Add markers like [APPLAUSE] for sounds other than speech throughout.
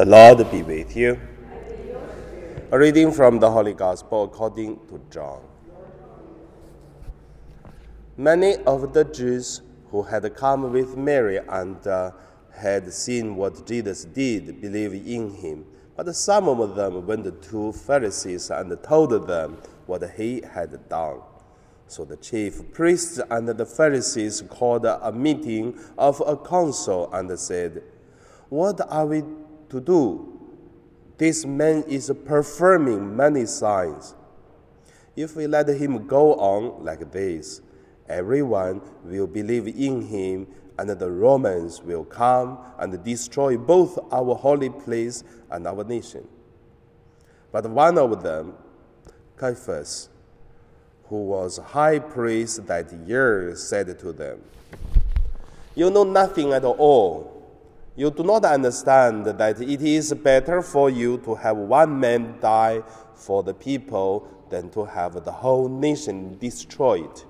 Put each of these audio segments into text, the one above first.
The Lord be with you. A reading from the Holy Gospel according to John. Many of the Jews who had come with Mary and uh, had seen what Jesus did believed in him. But some of them went to Pharisees and told them what he had done. So the chief priests and the Pharisees called a meeting of a council and said, What are we to do? This man is performing many signs. If we let him go on like this, everyone will believe in him, and the Romans will come and destroy both our holy place and our nation. But one of them, Caiaphas, who was high priest that year, said to them, You know nothing at all. You do not understand that it is better for you to have one man die for the people than to have the whole nation destroyed.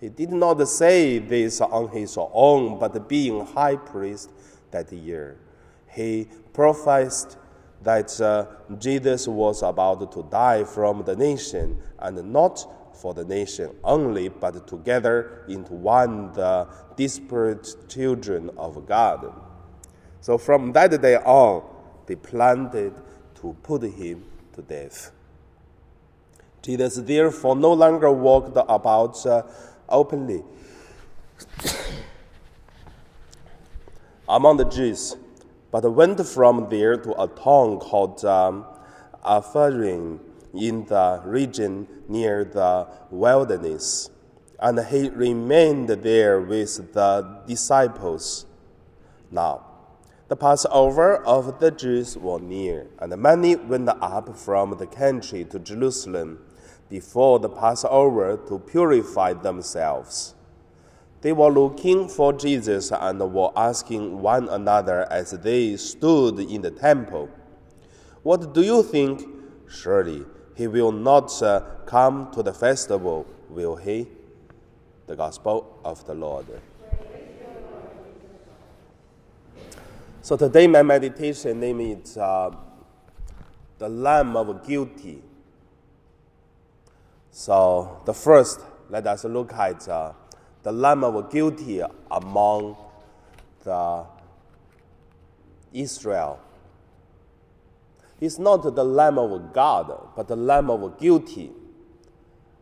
He did not say this on his own, but being high priest that year, he prophesied that uh, Jesus was about to die from the nation, and not for the nation only, but together into one the disparate children of God. So from that day on, they planned to put him to death. Jesus therefore no longer walked about uh, openly [COUGHS] among the Jews but went from there to a town called um, in the region near the wilderness. And he remained there with the disciples. Now, the Passover of the Jews was near, and many went up from the country to Jerusalem before the Passover to purify themselves. They were looking for Jesus and were asking one another as they stood in the temple, What do you think? Surely he will not uh, come to the festival, will he? The Gospel of the Lord. So today my meditation name is uh, the Lamb of Guilty. So the first, let us look at uh, the lamb of guilty among the Israel. It's not the lamb of God, but the lamb of guilty.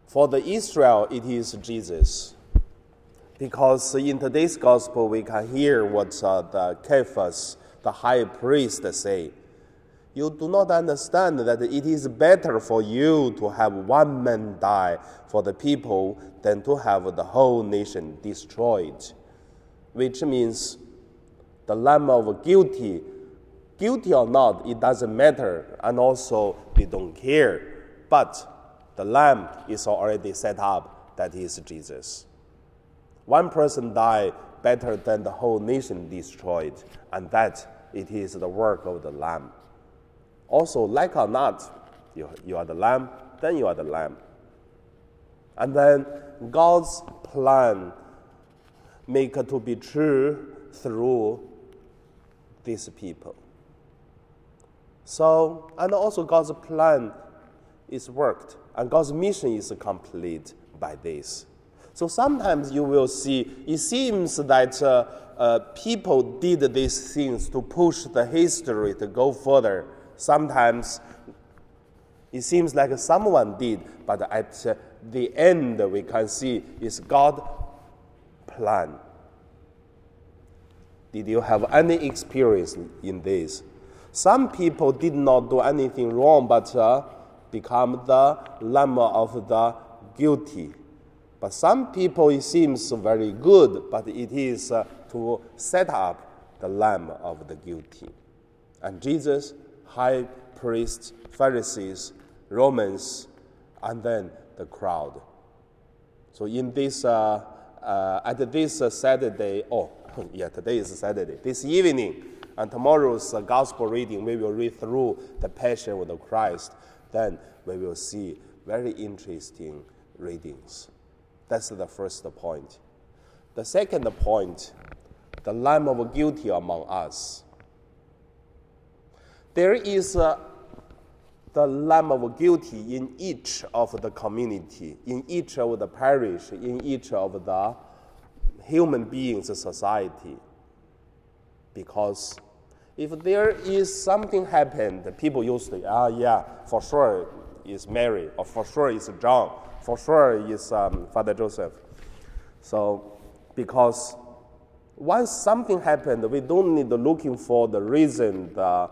For the Israel, it is Jesus. Because in today's gospel, we can hear what uh, the Caiaphas, the high priest, say you do not understand that it is better for you to have one man die for the people than to have the whole nation destroyed. Which means the lamb of guilty, guilty or not, it doesn't matter, and also they don't care. But the lamb is already set up, that is Jesus. One person died better than the whole nation destroyed, and that it is the work of the lamb. Also, like or not, you, you are the lamb, then you are the lamb. And then God's plan make to be true through these people. So, and also God's plan is worked, and God's mission is complete by this. So sometimes you will see, it seems that uh, uh, people did these things to push the history to go further Sometimes it seems like someone did, but at the end we can see is God's plan. Did you have any experience in this? Some people did not do anything wrong, but uh, become the lamb of the guilty. But some people, it seems very good, but it is uh, to set up the lamb of the guilty. And Jesus high priests, Pharisees, Romans, and then the crowd. So in this, uh, uh, at this Saturday, oh, [LAUGHS] yeah, today is Saturday. This evening and tomorrow's uh, gospel reading, we will read through the Passion of the Christ. Then we will see very interesting readings. That's the first point. The second point, the Lamb of guilty among us. there is uh, the lamb of guilty in each of the community, in each of the parish, in each of the human beings society. Because if there is something happened, people used to, ah, yeah, for sure is Mary, or for sure is John, for sure is um, Father Joseph. So, because once something happened, we don't need looking for the reason the,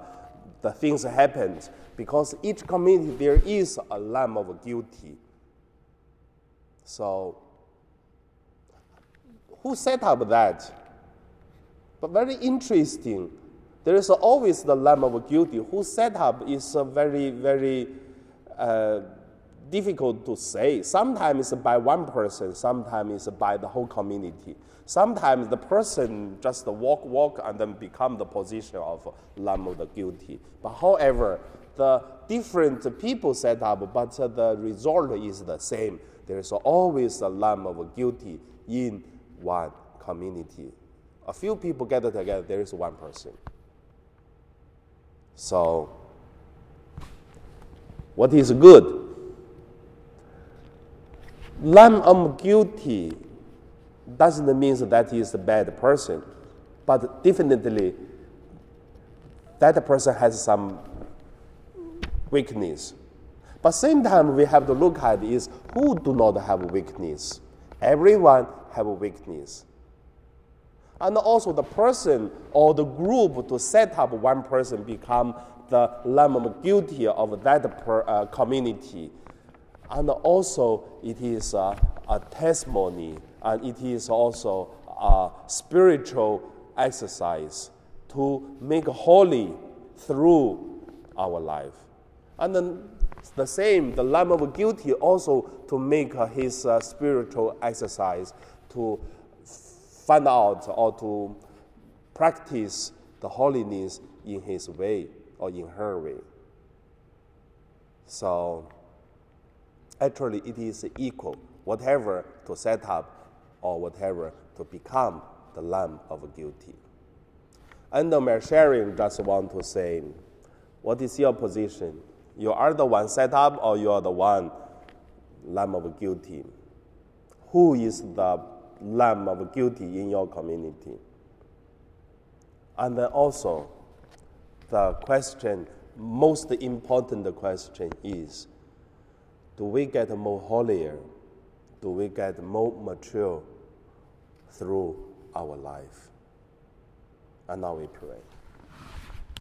the things happened, because each community there is a lamb of guilty. So, who set up that? But very interesting there is always the lamb of guilty whose setup is a very, very uh, difficult to say. Sometimes by one person, sometimes by the whole community. Sometimes the person just walk, walk, and then become the position of lamb of the guilty. But however, the different people set up, but the result is the same. There is always a lamb of guilty in one community. A few people gather together, there is one person. So, what is good? Lamb of guilty doesn't mean that he is a bad person, but definitely that person has some weakness. But same time, we have to look at is who do not have weakness. Everyone have weakness and also the person or the group to set up one person become the lamb of guilty of that per, uh, community. And also, it is a testimony and it is also a spiritual exercise to make holy through our life. And then the same, the Lamb of guilty also to make his uh, spiritual exercise to find out or to practice the holiness in his way or in her way. So, actually, it is equal, whatever to set up or whatever to become the lamb of guilty. And my sharing, just want to say, what is your position? You are the one set up or you are the one lamb of guilty? Who is the lamb of guilty in your community. And then also, the question, most important question is do we get more holier? Do we get more mature through our life? And now we pray.